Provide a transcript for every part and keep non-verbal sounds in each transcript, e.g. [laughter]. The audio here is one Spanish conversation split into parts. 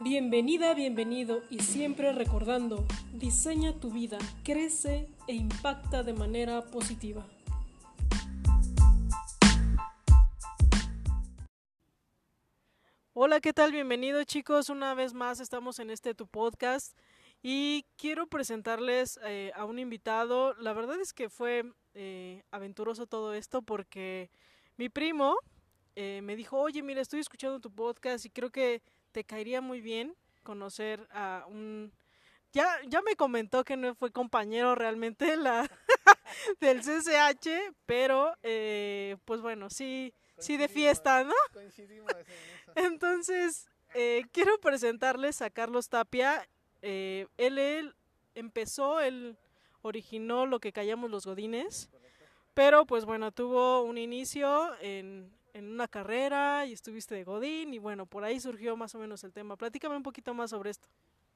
Bienvenida, bienvenido y siempre recordando, diseña tu vida, crece e impacta de manera positiva. Hola, ¿qué tal? Bienvenidos chicos, una vez más estamos en este tu podcast y quiero presentarles eh, a un invitado. La verdad es que fue eh, aventuroso todo esto porque mi primo eh, me dijo, oye, mira, estoy escuchando tu podcast y creo que te caería muy bien conocer a un... Ya, ya me comentó que no fue compañero realmente la [laughs] del CCH, pero eh, pues bueno, sí, sí de fiesta, ¿no? Coincidimos en [laughs] eso. Entonces, eh, quiero presentarles a Carlos Tapia. Eh, él, él empezó, él originó lo que callamos los godines, pero pues bueno, tuvo un inicio en, en una carrera y estuviste de godín y bueno, por ahí surgió más o menos el tema. Platícame un poquito más sobre esto.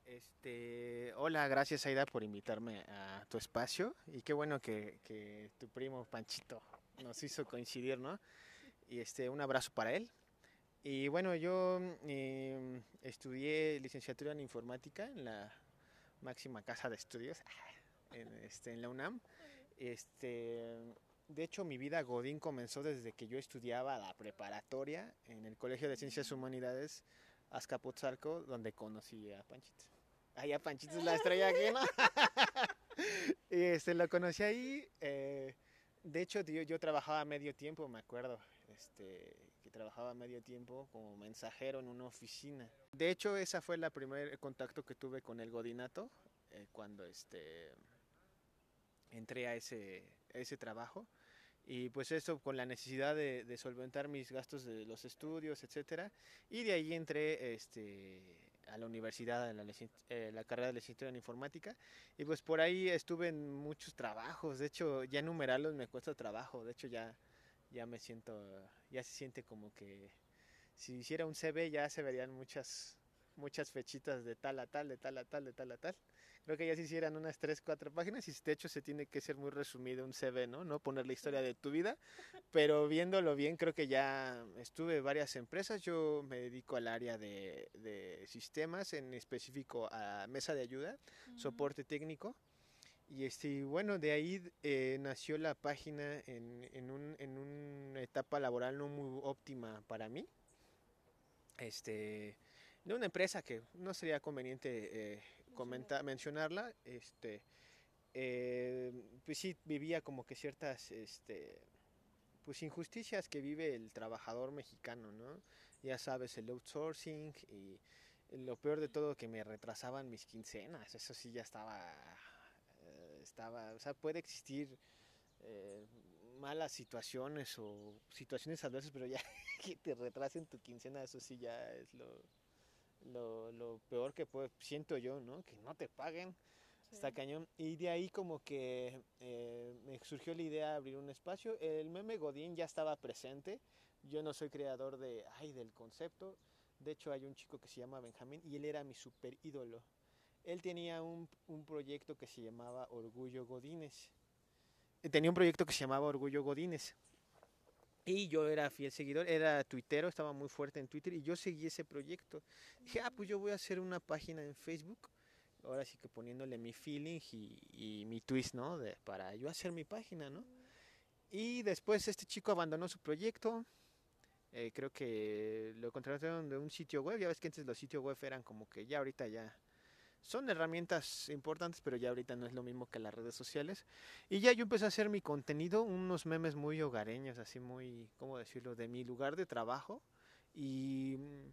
Este, hola, gracias Aida por invitarme a tu espacio y qué bueno que, que tu primo Panchito nos hizo coincidir, ¿no? Y este, un abrazo para él. Y bueno, yo eh, estudié licenciatura en informática en la máxima casa de estudios [laughs] en, este, en la UNAM. Este, de hecho, mi vida Godín comenzó desde que yo estudiaba la preparatoria en el Colegio de Ciencias Humanidades Azcapotzalco, donde conocí a Panchito. Ahí a Panchito es la estrella y [laughs] este, lo conocí ahí. eh, de hecho, yo, yo trabajaba medio tiempo, me acuerdo. Este, que trabajaba medio tiempo como mensajero en una oficina. De hecho, esa fue la primer contacto que tuve con el Godinato eh, cuando este, entré a ese, a ese trabajo. Y pues eso con la necesidad de, de solventar mis gastos de los estudios, etcétera. Y de ahí entré este, a la universidad, en la, eh, la carrera de licenciatura en informática. Y pues por ahí estuve en muchos trabajos. De hecho, ya enumerarlos me cuesta trabajo. De hecho, ya, ya me siento, ya se siente como que si hiciera un CV ya se verían muchas, muchas fechitas de tal a tal, de tal a tal, de tal a tal. Creo que ya se hicieran unas 3, 4 páginas y de hecho se tiene que ser muy resumido un CV, ¿no? No poner la historia de tu vida, pero viéndolo bien creo que ya estuve en varias empresas. Yo me dedico al área de, de sistemas, en específico a mesa de ayuda, soporte técnico. Y este, bueno, de ahí eh, nació la página en, en, un, en una etapa laboral no muy óptima para mí. Este, de una empresa que no sería conveniente eh, comentar, mencionarla. Este, eh, pues sí, vivía como que ciertas este, pues injusticias que vive el trabajador mexicano, ¿no? Ya sabes, el outsourcing y lo peor de todo que me retrasaban mis quincenas, eso sí ya estaba, eh, estaba, o sea, puede existir eh, malas situaciones o situaciones adversas, pero ya [laughs] que te retrasen tu quincena, eso sí ya es lo, lo, lo peor que puedo, siento yo, ¿no? Que no te paguen, está cañón. Y de ahí como que eh, me surgió la idea de abrir un espacio. El meme Godín ya estaba presente. Yo no soy creador de, ay, del concepto. De hecho, hay un chico que se llama Benjamín y él era mi super ídolo. Él tenía un, un proyecto que se llamaba Orgullo Godines. Eh, Tenía un proyecto que se llamaba Orgullo Godines. Y yo era fiel seguidor, era tuitero, estaba muy fuerte en Twitter y yo seguí ese proyecto. Dije, ah, pues yo voy a hacer una página en Facebook, ahora sí que poniéndole mi feeling y, y mi twist, ¿no? De, para yo hacer mi página, ¿no? Y después este chico abandonó su proyecto, eh, creo que lo contrataron de un sitio web, ya ves que antes los sitios web eran como que ya ahorita ya son herramientas importantes, pero ya ahorita no es lo mismo que las redes sociales. Y ya yo empecé a hacer mi contenido, unos memes muy hogareños, así muy, ¿cómo decirlo?, de mi lugar de trabajo. Y mm,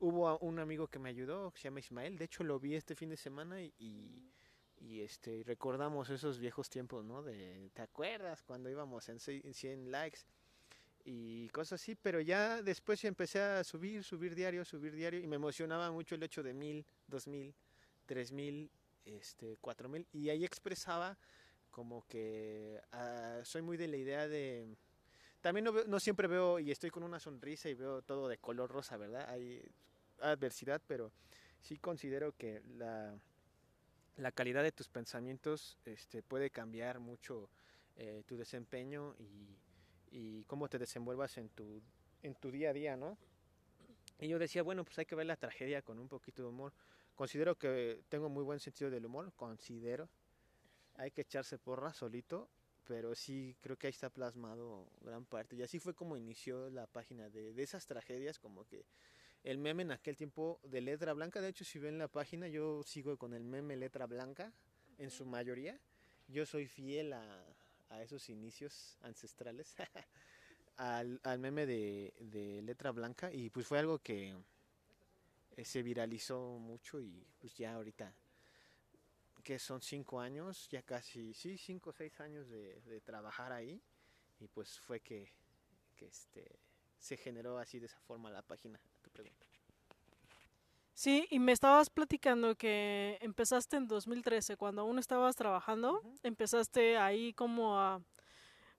hubo un amigo que me ayudó, que se llama Ismael, de hecho lo vi este fin de semana y, y, este, recordamos esos viejos tiempos, ¿no? De, ¿te acuerdas cuando íbamos en 100 likes? y cosas así, pero ya después empecé a subir, subir diario, subir diario y me emocionaba mucho el hecho de mil, dos mil, tres mil, este, cuatro mil y ahí expresaba como que ah, soy muy de la idea de también no, veo- no siempre veo y estoy con una sonrisa y veo todo de color rosa, ¿verdad? Hay adversidad, pero sí considero que la, la calidad de tus pensamientos este, puede cambiar mucho eh, tu desempeño y, y cómo te desenvuelvas en tu, en tu día a día, ¿no? Y yo decía, bueno, pues hay que ver la tragedia con un poquito de humor. Considero que tengo muy buen sentido del humor, considero. Hay que echarse porra solito, pero sí creo que ahí está plasmado gran parte. Y así fue como inició la página de, de esas tragedias, como que el meme en aquel tiempo de letra blanca. De hecho, si ven la página, yo sigo con el meme letra blanca en su mayoría. Yo soy fiel a, a esos inicios ancestrales, [laughs] al, al, meme de, de, letra blanca. Y pues fue algo que eh, se viralizó mucho y pues ya ahorita que son cinco años, ya casi, sí, cinco o seis años de, de trabajar ahí. Y pues fue que, que este, se generó así de esa forma la página, tu pregunta. Sí, y me estabas platicando que empezaste en 2013, cuando aún estabas trabajando, uh -huh. empezaste ahí como a,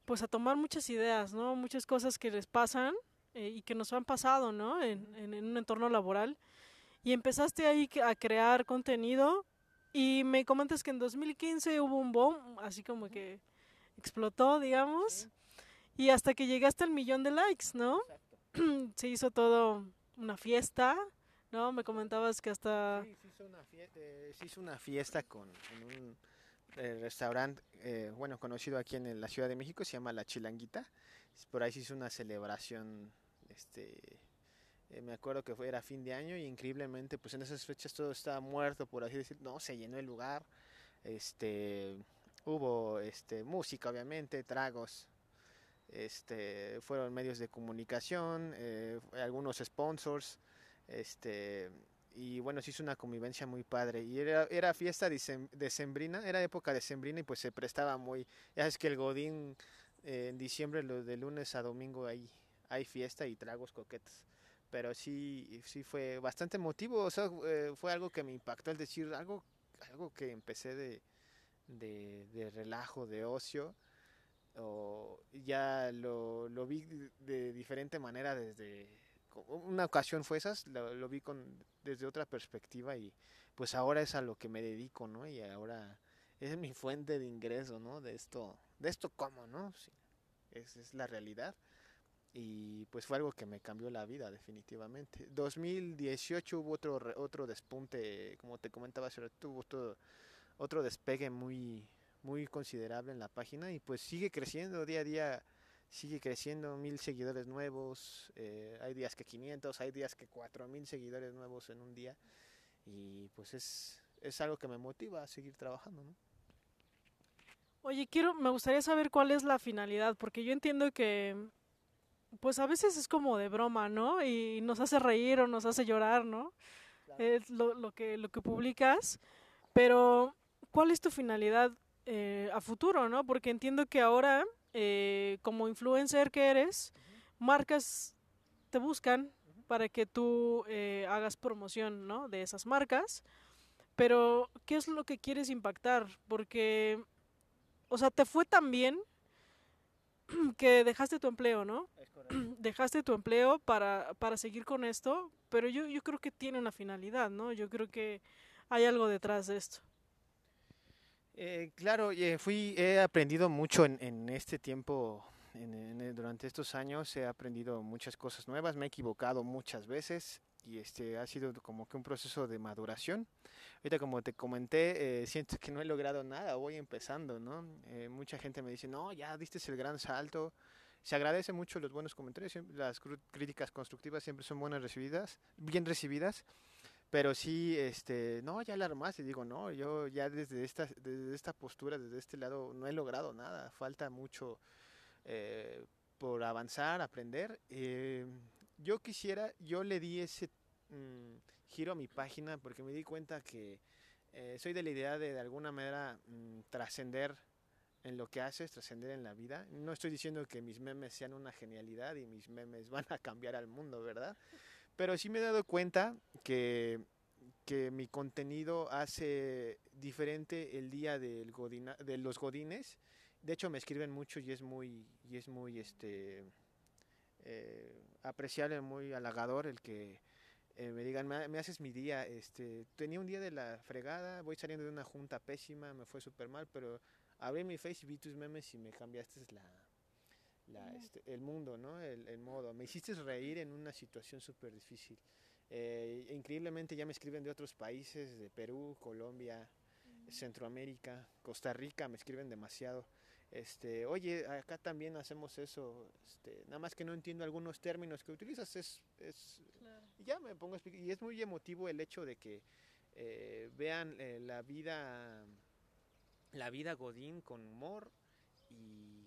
pues a tomar muchas ideas, ¿no? Muchas cosas que les pasan eh, y que nos han pasado, ¿no? En, en, en, un entorno laboral. Y empezaste ahí a crear contenido y me comentas que en 2015 hubo un boom, así como que explotó, digamos. Sí. Y hasta que llegaste al millón de likes, ¿no? [clears throat] se hizo todo una fiesta, ¿no? Me comentabas que hasta... Sí, se hizo una fiesta, eh, se hizo una fiesta con, en un eh, restaurante, eh, bueno, conocido aquí en la Ciudad de México, se llama La Chilanguita. Por ahí se hizo una celebración, este... Eh, me acuerdo que fue, era fin de año y increíblemente, pues en esas fechas todo estaba muerto, por así decir, no, se llenó el lugar, este, hubo, este, música obviamente, tragos, este, fueron medios de comunicación, eh, algunos sponsors, este, y bueno, se hizo una convivencia muy padre. Y era, era fiesta decembrina, era época decembrina y pues se prestaba muy, ya sabes que el Godín eh, en diciembre, lo de lunes a domingo hay, hay fiesta y tragos coquetos. Pero sí, sí fue bastante emotivo, o sea, eh, fue algo que me impactó, el decir, algo, algo que empecé de, de, relajo, de ocio, o ya lo, lo vi de diferente manera desde una ocasión fue esas lo, vi con desde otra perspectiva y pues ahora es a lo que me dedico no y ahora es mi fuente de ingreso no de esto de esto como no es, es la realidad y pues fue algo que me cambió la vida definitivamente 2018 hubo otro otro despunte como te comentaba tuvo otro otro despegue muy muy considerable en la página y pues sigue creciendo día a día, sigue creciendo, mil seguidores nuevos, eh, hay días que 500, hay días que 4000 seguidores nuevos en un día y pues es, es algo que me motiva a seguir trabajando, ¿no? Oye, quiero, me gustaría saber cuál es la finalidad, porque yo entiendo que pues a veces es como de broma, ¿no? Y nos hace reír o nos hace llorar, ¿no? Claro. Es lo, lo, que, lo que publicas, pero ¿cuál es tu finalidad eh, a futuro, ¿no? Porque entiendo que ahora, eh, como influencer que eres, uh -huh. marcas te buscan uh -huh. para que tú eh, hagas promoción, ¿no? De esas marcas. Pero, ¿qué es lo que quieres impactar? Porque, o sea, te fue tan bien [clears throat] que dejaste tu empleo, ¿no? [clears throat] Dejaste tu empleo para, para seguir con esto, pero yo, yo creo que tiene una finalidad, ¿no? Yo creo que hay algo detrás de esto. Eh, claro, eh, fui, he aprendido mucho en, en este tiempo, en, en, durante estos años he aprendido muchas cosas nuevas, me he equivocado muchas veces y este ha sido como que un proceso de maduración. Ahorita como te comenté, eh, siento que no he logrado nada, voy empezando, ¿no? Eh, mucha gente me dice, no, ya diste el gran salto. Se agradece mucho los buenos comentarios, las críticas constructivas siempre son buenas recibidas, bien recibidas pero sí, este, no, ya la armaste, digo, no, yo ya desde esta, desde esta postura, desde este lado, no he logrado nada, falta mucho eh, por avanzar, aprender. Eh, yo quisiera, yo le di ese mmm, giro mi página porque me di cuenta que eh, soy de la idea de de alguna manera mmm, trascender en lo que haces, trascender en la vida. No estoy diciendo que mis memes sean una genialidad y mis memes [laughs] van a cambiar al mundo, ¿verdad? Pero sí me he dado cuenta que, que mi contenido hace diferente el día de los godines. De hecho, me escriben mucho y es muy, y es muy este, eh, apreciable, muy halagador el que eh, me digan, me, me, haces mi día. Este, tenía un día de la fregada, voy saliendo de una junta pésima, me fue súper mal, pero abrí mi face y vi tus memes y me cambiaste la, la, este, el mundo, ¿no? El, el, modo. Me hiciste reír en una situación súper difícil. Eh, increíblemente ya me escriben de otros países, de Perú, Colombia, Centroamérica, Costa Rica, me escriben demasiado. Este, oye, acá también hacemos eso, este, nada más que no entiendo algunos términos que utilizas, es, es ya me pongo a explicar, y es muy emotivo el hecho de que eh, vean eh, la vida, la vida Godín con humor y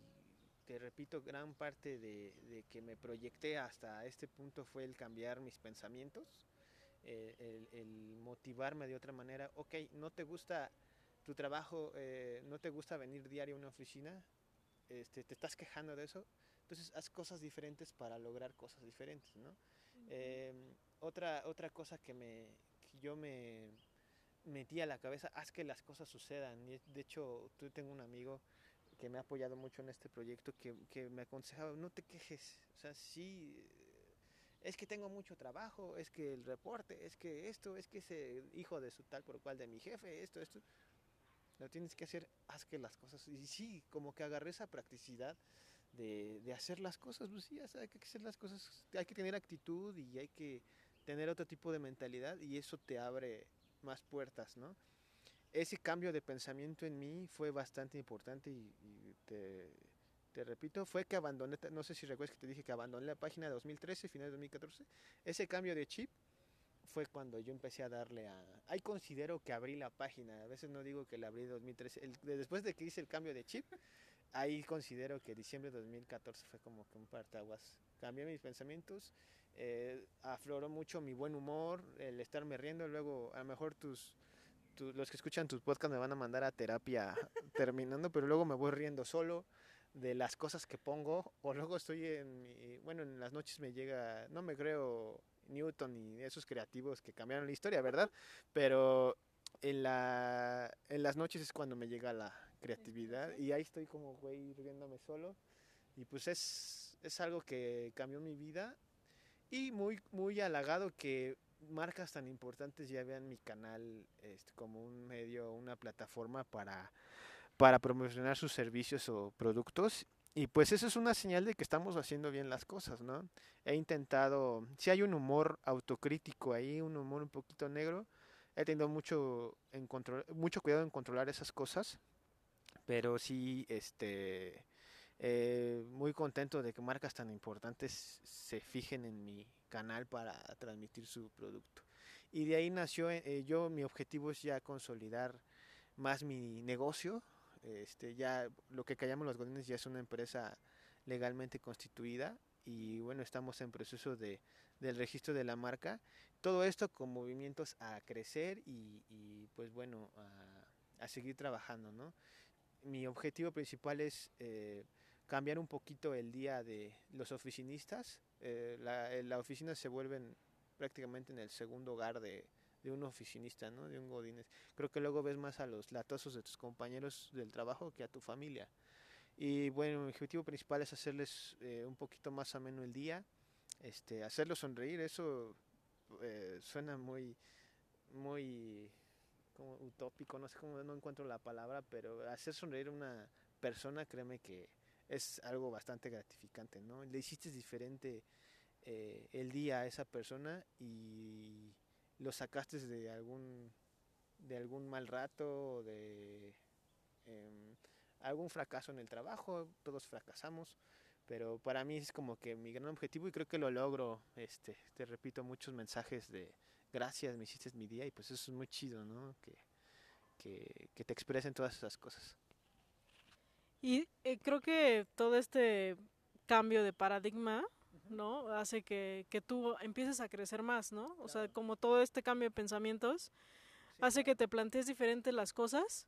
te repito, gran parte de, de, que me proyecté hasta este punto fue el cambiar mis pensamientos, eh, el, el, motivarme de otra manera. Ok, no te gusta tu trabajo, eh, no te gusta venir diario a una oficina, este, te estás quejando de eso, entonces haz cosas diferentes para lograr cosas diferentes, ¿no? Uh -huh. eh, otra, otra cosa que, me, que yo me metí a la cabeza, haz que las cosas sucedan. Y de hecho, tú tengo un amigo que me ha apoyado mucho en este proyecto que, que me aconsejaba, no te quejes, o sea, sí, es que tengo mucho trabajo, es que el reporte, es que esto, es que ese hijo de su tal por cual de mi jefe, esto, esto, lo tienes que hacer, haz que las cosas, y sí, como que agarré esa practicidad de, de hacer las cosas, pues hay que hacer las cosas, hay que tener actitud y hay que tener otro tipo de mentalidad y eso te abre más puertas, ¿no? Ese cambio de pensamiento en mí fue bastante importante y, y te, te, repito, fue que abandoné, no sé si recuerdas que te dije que abandoné la página de 2013, final de 2014, ese cambio de chip fue cuando yo empecé a darle a... Ahí considero que abrí la página, a veces no digo que la abrí en 2013, el, después de que hice el cambio de chip, ahí considero que diciembre de 2014 fue como que un partaguas. Cambié mis pensamientos, eh, afloró mucho mi buen humor, el estarme riendo, luego a lo mejor tus, tus, los que escuchan tus podcasts me van a mandar a terapia [laughs] terminando, pero luego me voy riendo solo de las cosas que pongo, o luego estoy en mi, bueno, en las noches me llega, no me creo Newton y esos creativos que cambiaron la historia, ¿verdad? Pero en, la, en las noches es cuando me llega la creatividad y ahí estoy como güey riéndome solo y pues es, es algo que cambió mi vida y muy, muy halagado que marcas tan importantes ya vean mi canal este, como un medio, una plataforma para, para promocionar sus servicios o productos. Y pues eso es una señal de que estamos haciendo bien las cosas, ¿no? He intentado, si hay un humor autocrítico ahí, un humor un poquito negro, he tenido mucho, en control, mucho cuidado en controlar esas cosas, pero sí, este, eh, muy contento de que marcas tan importantes se fijen en mi canal para transmitir su producto. Y de ahí nació, eh, yo, mi objetivo es ya consolidar más mi negocio, este, ya lo que callamos los godines ya es una empresa legalmente constituida y bueno, estamos en proceso de, del registro de la marca. Todo esto con movimientos a crecer y, y pues bueno, a, a, seguir trabajando, ¿no? Mi objetivo principal es eh, cambiar un poquito el día de los oficinistas. Eh, la, la oficina se vuelven prácticamente en el segundo hogar de, de un oficinista, ¿no? De un godines. Creo que luego ves más a los latosos de tus compañeros del trabajo que a tu familia. Y bueno, mi objetivo principal es hacerles eh, un poquito más ameno el día, este, hacerlos sonreír. Eso eh, suena muy, muy como utópico, no sé cómo, no encuentro la palabra, pero hacer sonreír a una persona, créeme que es algo bastante gratificante, ¿no? Le hiciste diferente eh, el día a esa persona y lo sacaste de algún de algún mal rato de eh, algún fracaso en el trabajo todos fracasamos pero para mí es como que mi gran objetivo y creo que lo logro este te repito muchos mensajes de gracias me hiciste mi día y pues eso es muy chido no que, que te expresen todas esas cosas y eh, creo que todo este cambio de paradigma ¿no? Hace que, que tú empieces a crecer más, ¿no? O sea, como todo este cambio de pensamientos sí, hace claro. que te plantees diferente las cosas,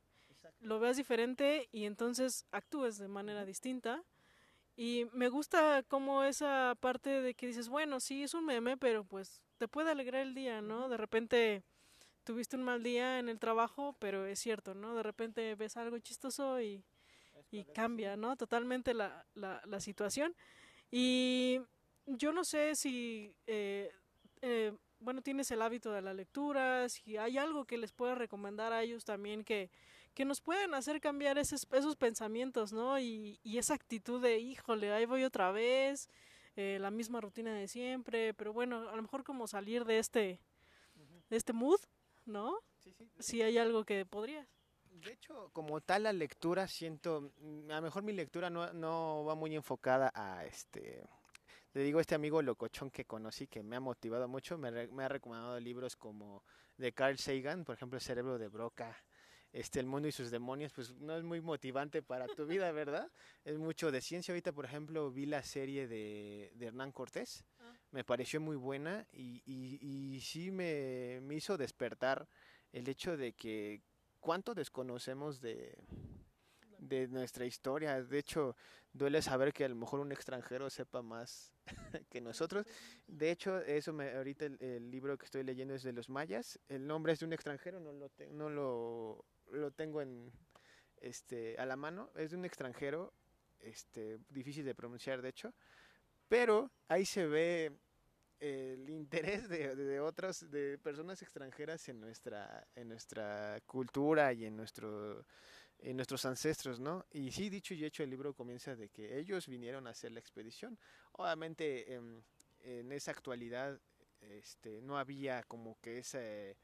lo veas diferente y entonces actúes de manera distinta. Y me gusta como esa parte de que dices, bueno, sí, es un meme, pero pues te puede alegrar el día, ¿no? De repente tuviste un mal día en el trabajo, pero es cierto, ¿no? De repente ves algo chistoso y, y cambia, ¿no? Totalmente la, la, la situación. Y yo no sé si, eh, eh, bueno, tienes el hábito de la lectura, si hay algo que les pueda recomendar a ellos también que, que nos pueden hacer cambiar esos, esos pensamientos, ¿no? Y, y esa actitud de, híjole, ahí voy otra vez, eh, la misma rutina de siempre, pero bueno, a lo mejor como salir de este, de este mood, ¿no? Sí, sí. Si hay algo que podrías. De hecho, como tal la lectura, siento, mm, a lo mejor mi lectura no, no va muy enfocada a este, le digo a este amigo locochón que conocí que me ha motivado mucho, me, me ha recomendado libros como de Carl Sagan, por ejemplo, El cerebro de Broca, este, El mundo y sus demonios, pues no es muy motivante para tu vida, [laughs] ¿verdad? Es mucho de ciencia. Ahorita, por ejemplo, vi la serie de, de Hernán Cortés, Ah. me pareció muy buena y, y, y sí me, me hizo despertar el hecho de que cuánto desconocemos de, de nuestra historia. De hecho, duele saber que a lo mejor un extranjero sepa más [laughs] que nosotros. De hecho, eso me, ahorita el, libro que estoy leyendo es de los mayas. El nombre es de un extranjero, no lo, te- no lo, lo tengo en este a la mano. Es de un extranjero, este difícil de pronunciar, de hecho. Pero ahí se ve el interés de, de otros, de personas extranjeras en nuestra, en nuestra cultura y en nuestro en nuestros ancestros, ¿no? Y sí, dicho y hecho, el libro comienza de que ellos vinieron a hacer la expedición. Obviamente, em, en esa actualidad, este, no había como que ese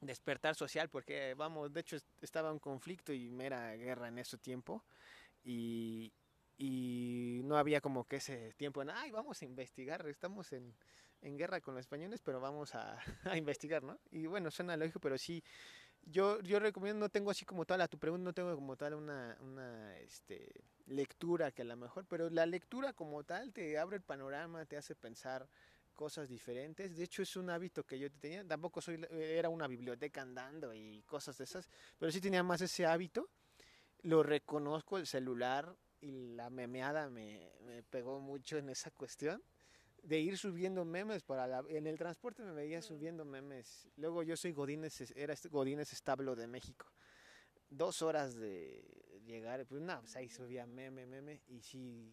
despertar social, porque, vamos, de hecho est- estaba un conflicto y mera guerra en ese tiempo, y, y no había como que ese tiempo en, ay, vamos a investigar, estamos en, en guerra con los españoles, pero vamos [laughs] a, investigar, ¿no? Y bueno, suena lógico, pero sí, yo, yo recomiendo, no tengo así como tal, a tu pregunta no tengo como tal una, una este, lectura que a lo mejor, pero la lectura como tal te abre el panorama, te hace pensar cosas diferentes. De hecho, es un hábito que yo tenía. Tampoco soy, era una biblioteca andando y cosas de esas, pero sí tenía más ese hábito. Lo reconozco, el celular y la memeada me, me pegó mucho en esa cuestión de ir subiendo memes para la, en el transporte me veía subiendo memes. Luego yo soy Godínez, era este Godínez Establo de México. Dos horas de llegar, pues no, pues ahí subía meme, meme, y sí,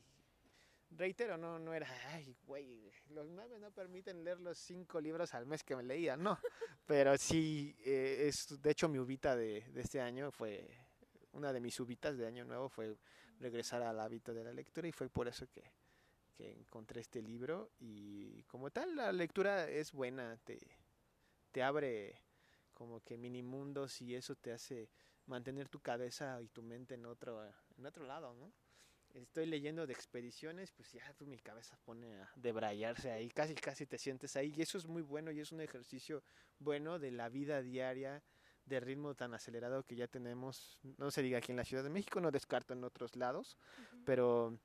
reitero, no, no era, ay, güey, los memes no permiten leer los cinco libros al mes que me leía, no, pero sí, eh, es, de hecho mi ubita de, de este año fue, una de mis ubitas de año nuevo fue regresar al hábito de la lectura y fue por eso que, que encontré este libro y como tal la lectura es buena, te, te abre como que mini mundos y eso te hace mantener tu cabeza y tu mente en otro, en otro lado, ¿no? Estoy leyendo de expediciones, pues ya tu, mi cabeza pone a debrayarse ahí, casi casi te sientes ahí y eso es muy bueno y es un ejercicio bueno de la vida diaria, de ritmo tan acelerado que ya tenemos, no se diga aquí en la Ciudad de México, no descarto en otros lados, pero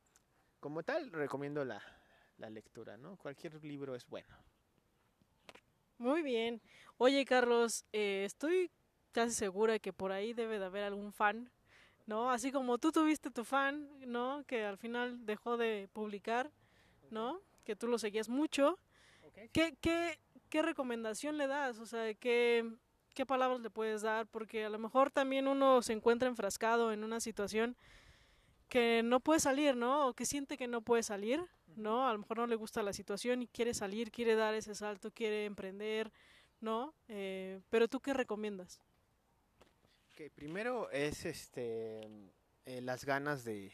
como tal recomiendo la, la lectura, ¿no? Cualquier libro es bueno. Muy bien. Oye, Carlos, eh, estoy casi segura que por ahí debe de haber algún fan, ¿no? Así como tú tuviste tu fan, ¿no? Que al final dejó de publicar, ¿no? Que tú lo seguías mucho. ¿Qué, qué, qué recomendación le das? O sea, ¿qué, ¿qué palabras le puedes dar? Porque a lo mejor también uno se encuentra enfrascado en una situación que no puede salir, ¿no? O que siente que no puede salir, ¿no? A lo mejor no le gusta la situación y quiere salir, quiere dar ese salto, quiere emprender, ¿no? Eh, pero tú qué recomiendas? Que primero es este eh, las ganas de,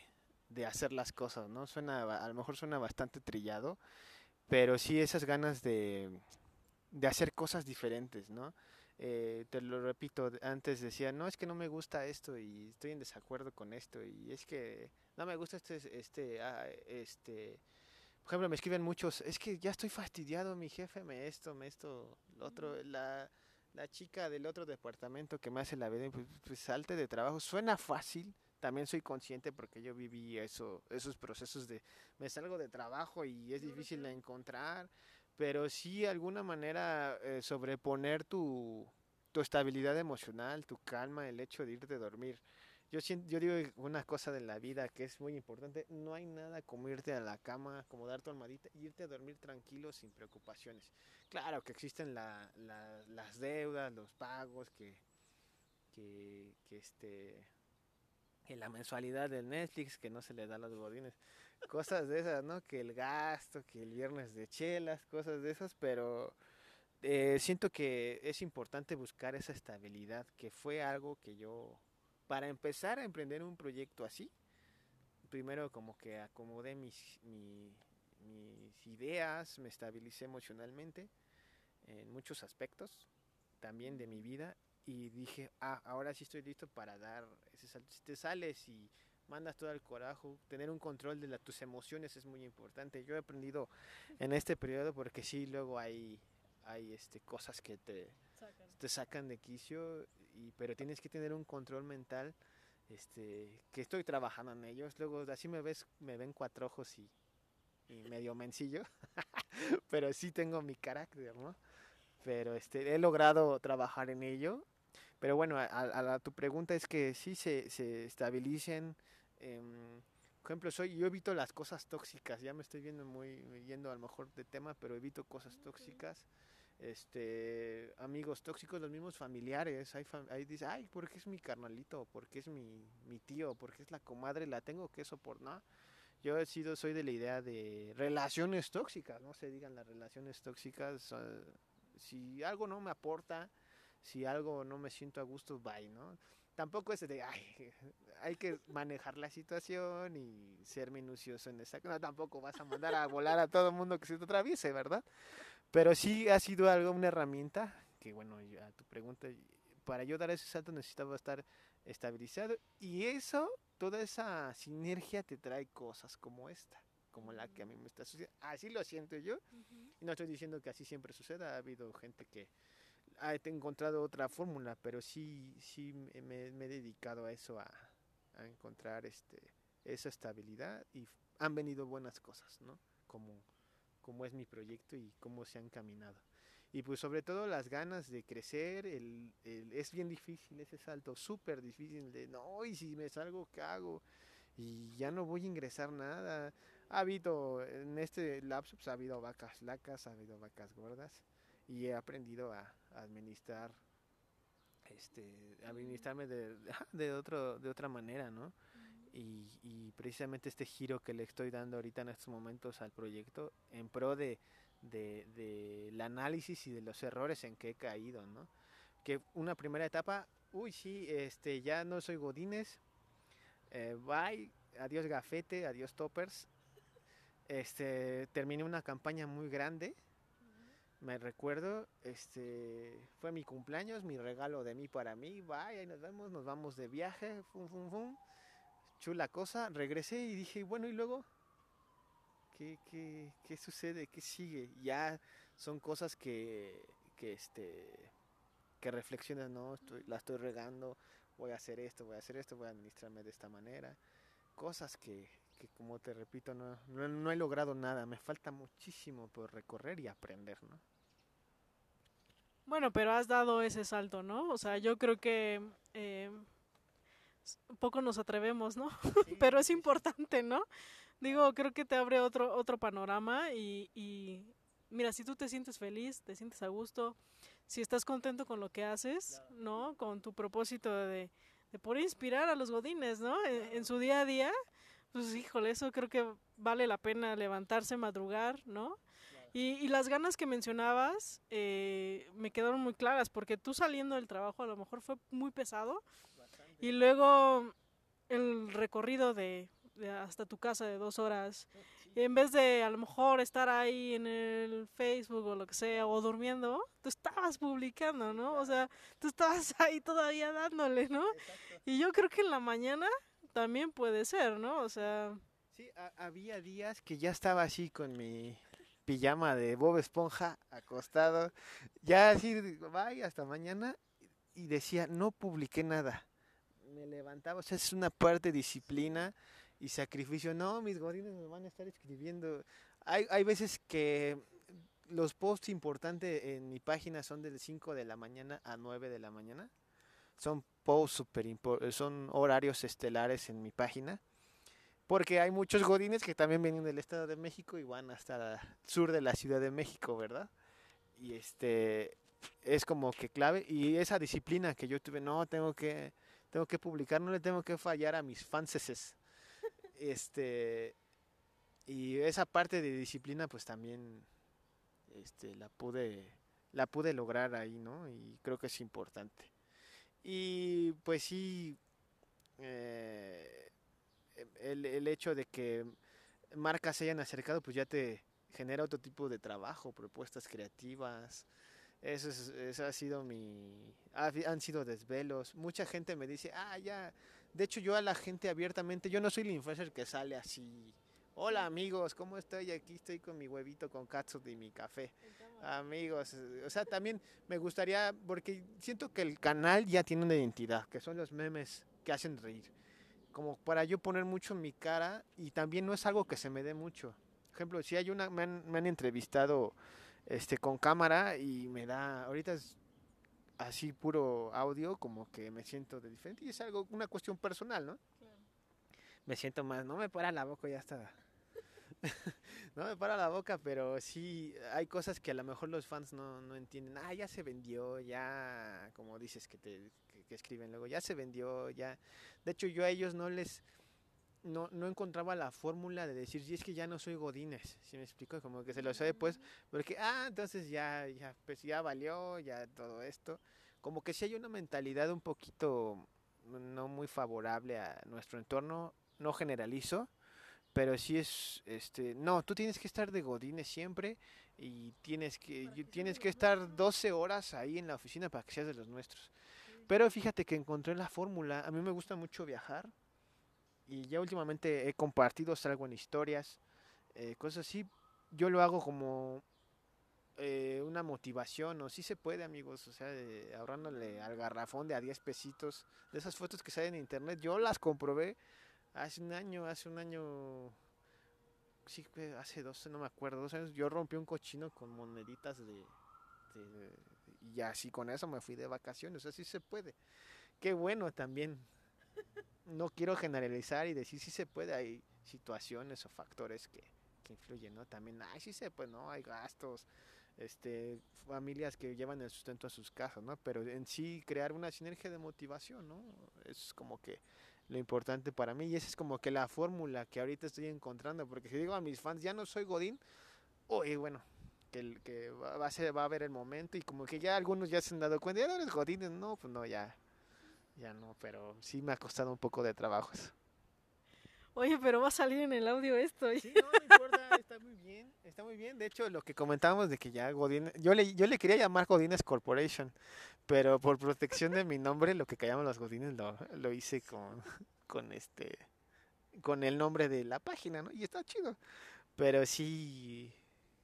de hacer las cosas, ¿no? Suena, a lo mejor suena bastante trillado, pero sí esas ganas de, de hacer cosas diferentes, ¿no? Eh, te lo repito, antes decía, no, es que no me gusta esto y estoy en desacuerdo con esto y es que no me gusta este, este, ah, este, por ejemplo, me escriben muchos, es que ya estoy fastidiado, mi jefe me esto, me esto, lo otro, la, la chica del otro departamento que me hace la vida, pues, pues salte de trabajo, suena fácil, también soy consciente porque yo viví eso, esos procesos de me salgo de trabajo y es difícil de encontrar, pero sí de alguna manera eh, sobreponer tu, tu estabilidad emocional, tu calma, el hecho de irte a dormir. Yo, sien- yo digo una cosa de la vida que es muy importante, no hay nada como irte a la cama, acomodar tu almohadita y irte a dormir tranquilo sin preocupaciones. Claro que existen la, la- las deudas, los pagos, que, que, que este que la mensualidad del Netflix que no se le da a los godines, cosas de esas, ¿no? Que el gasto, que el viernes de chelas, cosas de esas, pero eh, siento que es importante buscar esa estabilidad, que fue algo que yo, para empezar a emprender un proyecto así, primero como que acomodé mis, mis ideas, me estabilicé emocionalmente en muchos aspectos, también de mi vida, y dije, ah, ahora sí estoy listo para dar ese salto. Si te sales y mandas todo el coraje, tener un control de la, tus emociones es muy importante. Yo he aprendido en este periodo porque sí, luego hay, hay este, cosas que te sacan. te sacan de quicio, y, pero tienes que tener un control mental este, que estoy trabajando en ellos. Luego así me ves, me ven cuatro ojos y, y medio mencillo, [laughs] pero sí tengo mi carácter, ¿no? Pero este, he logrado trabajar en ello. Pero bueno, a, a, tu pregunta es que sí se, se estabilicen. Eh, por ejemplo, soy, yo evito las cosas tóxicas. Ya me estoy viendo muy, yendo a lo mejor de tema, pero evito cosas tóxicas este amigos tóxicos, los mismos familiares, hay, hay dice, ay, porque es mi carnalito, porque es mi, mi tío, porque es la comadre, la tengo que soportar. Yo he sido, soy de la idea de relaciones tóxicas, no se digan las relaciones tóxicas, si algo no me aporta, si algo no me siento a gusto, bye, ¿no? Tampoco es de, ay, [laughs] hay que manejar la situación y ser minucioso en esa. No, tampoco vas a mandar a volar a todo el mundo que se te atraviese, ¿verdad? Pero sí ha sido algo, una herramienta que, bueno, a tu pregunta, para yo dar ese salto necesitaba estar estabilizado y eso, toda esa sinergia te trae cosas como esta, como la que a mí me está sucediendo. Así lo siento yo y no estoy diciendo que así siempre suceda, ha habido gente que ha encontrado otra fórmula, pero sí, sí me, he dedicado a eso, a, a encontrar este, esa estabilidad y han venido buenas cosas, ¿no? Como cómo es mi proyecto y cómo se han caminado. Y pues sobre todo las ganas de crecer, el, el es bien difícil ese salto, súper difícil de, no, y si me salgo, ¿qué hago? Y ya no voy a ingresar nada. Ha habido, en este lapso, pues, ha habido vacas flacas, ha habido vacas gordas, y he aprendido a, administrar, este, administrarme de, [laughs] de, otro, de otra manera, ¿no? y, y, precisamente este giro que le estoy dando ahorita en estos momentos al proyecto en pro de, de, de análisis y de los errores en que he caído, ¿no? Que una primera etapa, uy, sí, este, ya no soy Godines, eh, bye, adiós gafete, adiós toppers, este, terminé una campaña muy grande, me recuerdo, este, fue mi cumpleaños, mi regalo de mí para mí, ahí nos vemos, nos vamos de viaje, fum, fum, fum chula cosa, regresé y dije, bueno, ¿y luego? ¿Qué, qué, qué sucede? ¿Qué sigue? Ya son cosas que, que, este, que reflexionan, ¿no? Estoy, la estoy regando, voy a hacer esto, voy a hacer esto, voy a administrarme de esta manera. Cosas que, que como te repito, no, no, no, he logrado nada, me falta muchísimo por recorrer y aprender, ¿no? Bueno, pero has dado ese salto, ¿no? O sea, yo creo que... Eh poco nos atrevemos, ¿no? [laughs] Pero es importante, ¿no? Digo, creo que te abre otro, otro panorama y, y, mira, si tú te sientes feliz, te sientes a gusto, si estás contento con lo que haces, ¿no? Con tu propósito de, de poder inspirar a los godines, ¿no? En, su día a día, pues híjole, eso creo que vale la pena levantarse, madrugar, ¿no? Y, y, las ganas que mencionabas eh, me quedaron muy claras, porque tú saliendo del trabajo a lo mejor fue muy pesado, y luego el recorrido de, hasta tu casa de dos horas. Y en vez de a lo mejor estar ahí en el Facebook o lo que sea, o durmiendo, tú estabas publicando, ¿no? O sea, tú estabas [laughs] ahí todavía dándole, ¿no? Y yo creo que en la mañana también puede ser, ¿no? O sea... Sí, había días que ya estaba así con mi pijama de Bob Esponja acostado, ya así, vaya, hasta mañana, y decía, no publiqué nada me levantaba, o sea, es una parte de disciplina y sacrificio. No, mis godines me van a estar escribiendo. Hay, hay veces que los posts importantes en mi página son del 5 de la mañana a 9 de la mañana. Son posts super son horarios estelares en mi página. Porque hay muchos godines que también vienen del Estado de México y van hasta el sur de la Ciudad de México, ¿verdad? Y este es como que clave. Y esa disciplina que yo tuve, no, tengo que tengo que publicar, no le tengo que fallar a mis fanses. Este, y esa parte de disciplina, pues también este, la pude la pude lograr ahí, ¿no? Y creo que es importante. Y pues sí, eh, el, el hecho de que marcas se hayan acercado, pues ya te genera otro tipo de trabajo, propuestas creativas. Eso, es, eso ha sido mi... Han sido desvelos. Mucha gente me dice, ah, ya... De hecho, yo a la gente abiertamente, yo no soy el influencer que sale así. Hola amigos, ¿cómo estoy? Aquí estoy con mi huevito con katsu y mi café. Amigos, o sea, también me gustaría, porque siento que el canal ya tiene una identidad, que son los memes que hacen reír. Como para yo poner mucho mi cara y también no es algo que se me dé mucho. Por ejemplo, si hay una, me han, me han entrevistado este con cámara y me da, ahorita es así puro audio, como que me siento de diferente y es algo, una cuestión personal, ¿no? Claro. Me siento más, no me para la boca, ya está. [laughs] no me para la boca, pero sí hay cosas que a lo mejor los fans no, no entienden. Ah, ya se vendió, ya, como dices que te que, escriben luego, ya se vendió, ya. De hecho, yo a ellos no les no, no encontraba la fórmula de decir, si es que ya no soy Godínez, si me explico, como que se lo sabe pues, porque, ah, entonces ya, ya, pues ya valió, ya todo esto, como que si hay una mentalidad un poquito no muy favorable a nuestro entorno, no generalizo, pero sí es, este, no, tú tienes que estar de Godínez siempre y tienes que, tienes que estar 12 horas ahí en la oficina para que seas de los nuestros. Pero fíjate que encontré la fórmula, a mí me gusta mucho viajar, y ya últimamente he compartido, salgo en historias, eh, cosas así. Yo lo hago como eh, una motivación, o si sí se puede, amigos, o sea, ahorrándole al garrafón de a 10 pesitos, de esas fotos que salen en internet, yo las comprobé hace un año, hace un año, sí, hace dos, no me acuerdo, dos años, yo rompí un cochino con moneditas de y así con eso me fui de vacaciones, así se puede. Qué bueno también no quiero generalizar y decir si se puede, hay situaciones o factores que, que influyen, ¿no? También, ay, sí se puede, ¿no? Hay gastos, este, familias que llevan el sustento a sus casas, ¿no? Pero en sí crear una sinergia de motivación, ¿no? Es como que lo importante para mí y esa es como que la fórmula que ahorita estoy encontrando, porque si digo a mis fans, ya no soy Godín, oye, bueno, que, que va, a ser, va a haber el momento y como que ya algunos ya se han dado cuenta, ya no eres Godín, no, pues no, ya, ya no, pero sí me ha costado un poco de trabajo eso. Oye, pero va a salir en el audio esto. Sí, no, no importa, [laughs] está muy bien, está muy bien. De hecho, lo que comentábamos de que ya Godín, yo le, yo le quería llamar Godines Corporation, pero por protección de mi nombre, lo que callamos los Godines lo, lo hice con, con este, con el nombre de la página, ¿no? Y está chido. Pero sí,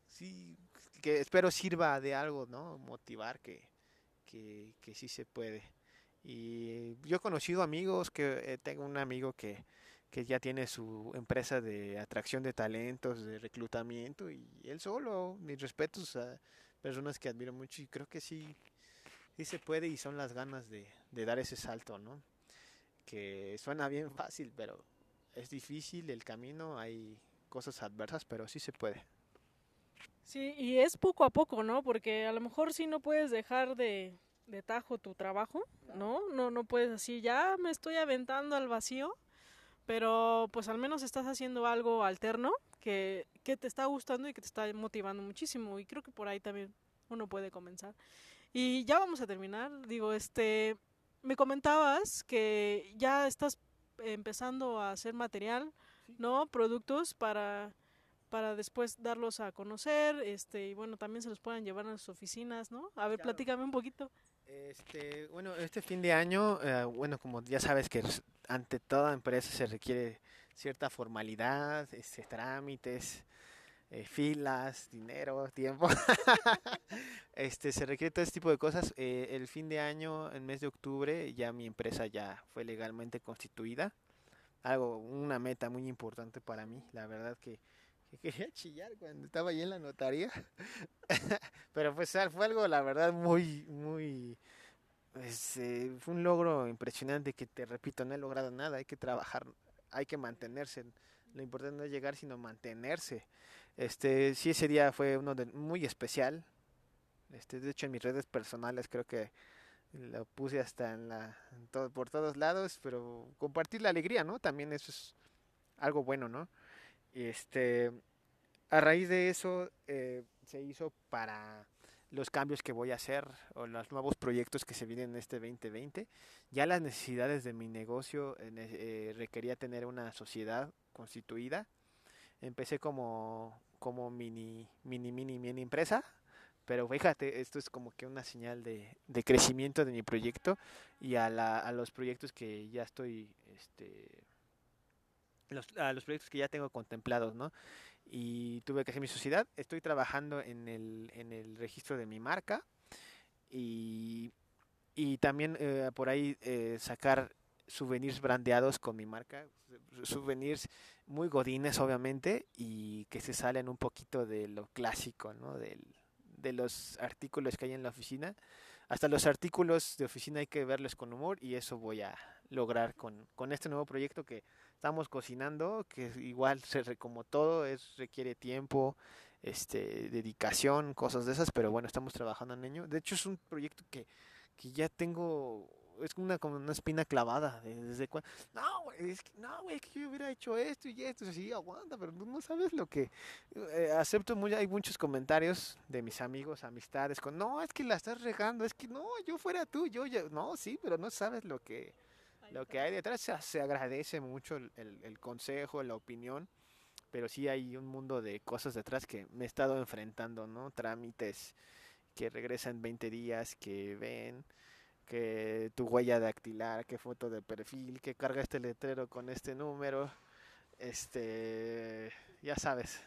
sí, que espero sirva de algo, ¿no? Motivar que, que, que sí se puede. Y yo he conocido amigos, que eh, tengo un amigo que, que ya tiene su empresa de atracción de talentos, de reclutamiento, y él solo, mis respetos a personas que admiro mucho y creo que sí, sí se puede y son las ganas de, de dar ese salto, ¿no? Que suena bien fácil, pero es difícil el camino, hay cosas adversas, pero sí se puede. Sí, y es poco a poco, ¿no? Porque a lo mejor sí no puedes dejar de, de tajo tu trabajo, ¿no? No, no puedes así, ya me estoy aventando al vacío, pero pues al menos estás haciendo algo alterno que, que te está gustando y que te está motivando muchísimo y creo que por ahí también uno puede comenzar. Y ya vamos a terminar, digo, este, me comentabas que ya estás empezando a hacer material, ¿no? Productos para para después darlos a conocer, este, y bueno, también se los puedan llevar a sus oficinas, ¿no? A ver, claro. platícame un poquito. Este, bueno, este fin de año, eh, bueno, como ya sabes que ante toda empresa se requiere cierta formalidad, este, trámites, eh, filas, dinero, tiempo. [laughs] este, se requiere todo este tipo de cosas. Eh, el fin de año, en mes de octubre, ya mi empresa ya fue legalmente constituida. Algo, una meta muy importante para mí. La verdad que, [laughs] que quería chillar cuando estaba ahí en la notaría. [laughs] Pero pues fue algo, la verdad, muy, muy... Pues, eh, fue un logro impresionante que te repito, no he logrado nada, hay que trabajar, hay que mantenerse. Lo importante no es llegar, sino mantenerse. Este, sí, ese día fue uno de, muy especial. Este, de hecho, en mis redes personales creo que lo puse hasta en la, en todo, por todos lados, pero compartir la alegría, ¿no? También eso es algo bueno, ¿no? Este, a raíz de eso eh, se hizo para los cambios que voy a hacer o los nuevos proyectos que se vienen en este 2020. Ya las necesidades de mi negocio eh, eh, requería tener una sociedad constituida. Empecé como, como mini, mini, mini, mini empresa, pero fíjate, esto es como que una señal de, de crecimiento de mi proyecto y a, la, a los proyectos que ya estoy, este, los, a los proyectos que ya tengo contemplados, ¿no? y tuve que hacer mi sociedad. Estoy trabajando en el, en el registro de mi marca y, y también eh, por ahí eh, sacar souvenirs brandeados con mi marca, souvenirs muy godines obviamente y que se salen un poquito de lo clásico, ¿no? Del, de los artículos que hay en la oficina. Hasta los artículos de oficina hay que verlos con humor y eso voy a lograr con, con este nuevo proyecto que estamos cocinando, que igual se, como todo es requiere tiempo, este, dedicación, cosas de esas, pero bueno, estamos trabajando en ello. De hecho es un proyecto que, que ya tengo es una como una espina clavada desde cuando no güey es que no güey que yo hubiera hecho esto y esto sí aguanta pero no sabes lo que eh, acepto muy hay muchos comentarios de mis amigos amistades con no es que la estás regando es que no yo fuera tú yo ya no sí pero no sabes lo que lo que hay detrás se, agradece mucho el, el, consejo, la opinión, pero sí hay un mundo de cosas detrás que me he estado enfrentando, ¿no? Trámites que regresan 20 días, que ven, que tu huella dactilar, que foto de perfil, que carga este letrero con este número, este, ya sabes,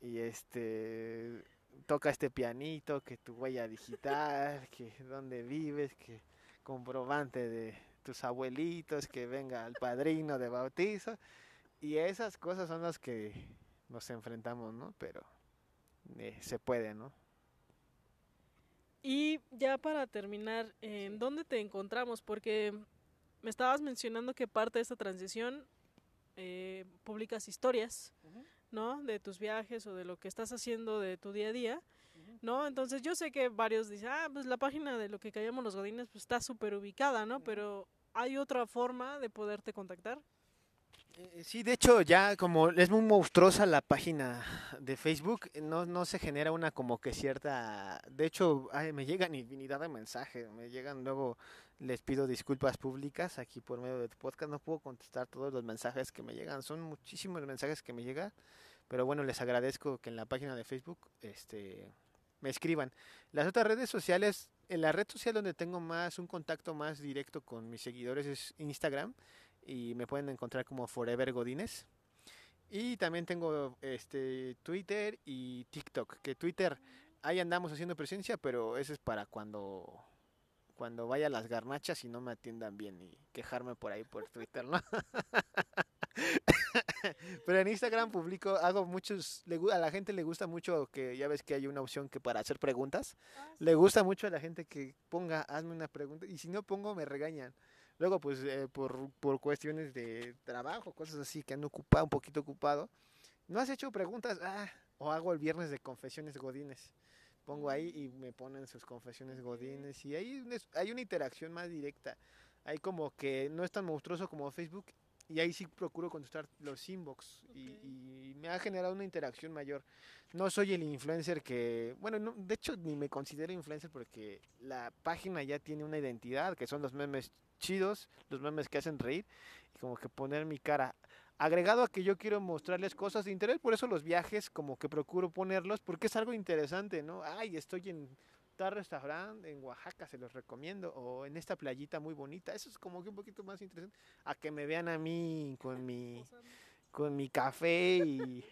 y este, toca este pianito, que tu huella digital, que dónde vives, que comprobante de tus abuelitos, que venga el padrino de bautizo. Y esas cosas son las que nos enfrentamos, ¿no? Pero eh, se puede, ¿no? Y ya para terminar, ¿en dónde te encontramos? Porque me estabas mencionando que parte de esta transición eh, publicas historias, ¿no? De tus viajes o de lo que estás haciendo de tu día a día. ¿No? Entonces yo sé que varios dicen, ah, pues la página de lo que callamos los godines pues está súper ubicada, ¿no? Pero ¿hay otra forma de poderte contactar? Eh, sí, de hecho ya como es muy monstruosa la página de Facebook, no, no se genera una como que cierta... De hecho, me llegan infinidad de mensajes, me llegan luego, les pido disculpas públicas aquí por medio de tu podcast, no puedo contestar todos los mensajes que me llegan, son muchísimos mensajes que me llegan, pero bueno, les agradezco que en la página de Facebook, este me escriban. Las otras redes sociales, en la red social donde tengo más un contacto más directo con mis seguidores es Instagram y me pueden encontrar como Forever Godines. Y también tengo este Twitter y TikTok, que Twitter ahí andamos haciendo presencia, pero eso es para cuando cuando vaya a las garnachas y no me atiendan bien y quejarme por ahí por Twitter, ¿no? [laughs] [laughs] Pero en Instagram publico, hago muchos, le, a la gente le gusta mucho que ya ves que hay una opción que para hacer preguntas, ah, le gusta mucho a la gente que ponga, hazme una pregunta, y si no pongo me regañan. Luego, pues eh, por, por cuestiones de trabajo, cosas así que han ocupado, un poquito ocupado, no has hecho preguntas, ah, o hago el viernes de confesiones godines. Pongo ahí y me ponen sus confesiones godines y ahí hay una interacción más directa. Hay como que no es tan monstruoso como Facebook y ahí sí procuro contestar los inbox y, me ha generado una interacción mayor. No soy el influencer que, bueno, de hecho ni me considero influencer porque la página ya tiene una identidad, que son los memes chidos, los memes que hacen reír, y como que poner mi cara. Agregado a que yo quiero mostrarles cosas de interés, por eso los viajes como que procuro ponerlos, porque es algo interesante, ¿no? Ay, estoy en restaurante en Oaxaca, se los recomiendo, o en esta playita muy bonita, eso es como que un poquito más interesante, a que me vean a mí con mi, con mi café y,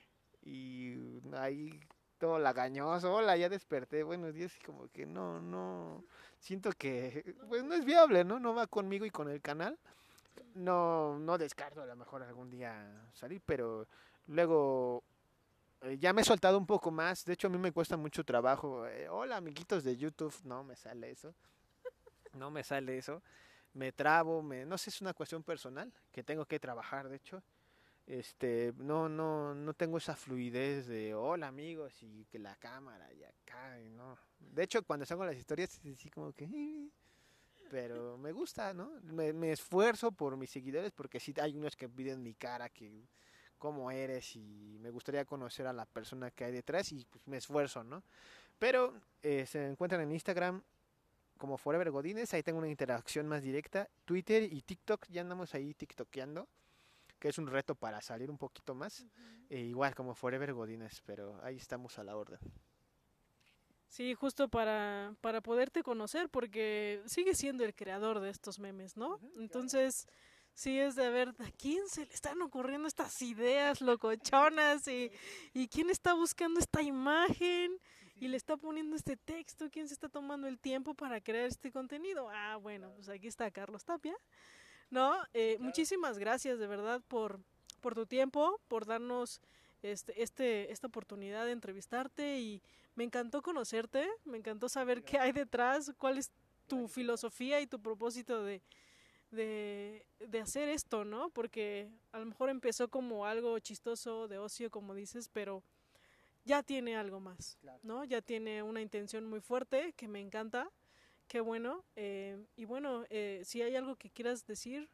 y ahí todo lagañoso, hola, ya desperté, buenos días, y como que no, no, siento que, pues no es viable, ¿no? No va conmigo y con el canal, no, no descarto a lo mejor algún día salir, pero luego eh, ya me he soltado un poco más. De hecho, a mí me cuesta mucho trabajo. Eh, hola, amiguitos de YouTube. No me sale eso. No me sale eso. Me trabo, me, no sé, es una cuestión personal que tengo que trabajar, de hecho. Este, no, no, no tengo esa fluidez de hola amigos y que la cámara y acá, no. De hecho, cuando salgo las historias, así como que, pero me gusta, ¿no? Me, me esfuerzo por mis seguidores porque sí hay unos que piden mi cara, que cómo eres y me gustaría conocer a la persona que hay detrás y pues me esfuerzo, ¿no? Pero eh, se encuentran en Instagram como Forever Godines, ahí tengo una interacción más directa. Twitter y TikTok, ya andamos ahí tiktokeando, que es un reto para salir un poquito más. E igual como Forever Godines, pero ahí estamos a la orden. Sí, justo para, para poderte conocer, porque sigue siendo el creador de estos memes, ¿no? Entonces, sí es de ver a quién se le están ocurriendo estas ideas locochonas y, y quién está buscando esta imagen y le está poniendo este texto, quién se está tomando el tiempo para crear este contenido. Ah, bueno, pues aquí está Carlos Tapia. No, eh, muchísimas gracias de verdad por, por tu tiempo, por darnos este, este, esta oportunidad de entrevistarte. Y me encantó conocerte, me encantó saber qué hay detrás, cuál es tu filosofía y tu propósito de, de, de, hacer esto, ¿no? Porque a lo mejor empezó como algo chistoso, de ocio, como dices, pero ya tiene algo más, ¿no? Ya tiene una intención muy fuerte que me encanta, qué bueno. Eh, y bueno, eh, si hay algo que quieras decir.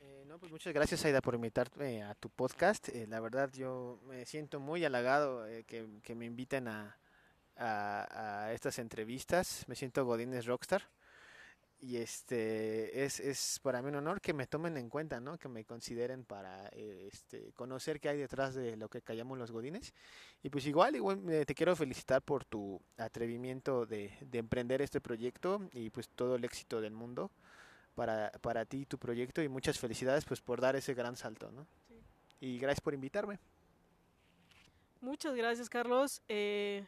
Eh, no, pues muchas gracias Aida por invitarme a tu podcast. Eh, la verdad yo me siento muy halagado eh, que, que, me inviten a, a, a, estas entrevistas. Me siento Godínez Rockstar y este es, es para mí un honor que me tomen en cuenta, ¿no? Que me consideren para eh, este, conocer qué hay detrás de lo que callamos los godines. Y pues igual, igual eh, te quiero felicitar por tu atrevimiento de, de, emprender este proyecto y pues todo el éxito del mundo para, para ti y tu proyecto y muchas felicidades pues por dar ese gran salto, ¿no? Sí. Y gracias por invitarme. Muchas gracias, Carlos. Eh,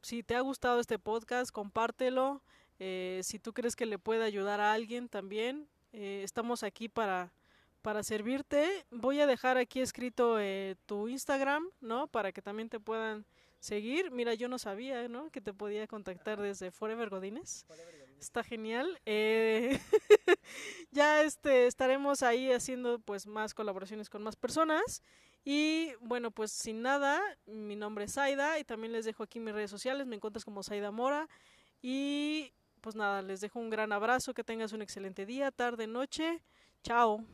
si te ha gustado este podcast, compártelo. Eh, si tú crees que le puede ayudar a alguien también, eh, estamos aquí para, para servirte. Voy a dejar aquí escrito eh, tu Instagram, ¿no? Para que también te puedan seguir. Mira, yo no sabía, ¿no? Que te podía contactar desde Forever Godines. Está genial. [laughs] Ya este estaremos ahí haciendo pues más colaboraciones con más personas. Y bueno, pues sin nada, mi nombre es Saida y también les dejo aquí mis redes sociales. Me encuentras como Saida Mora. Y pues nada, les dejo un gran abrazo, que tengas un excelente día, tarde, noche. Chao.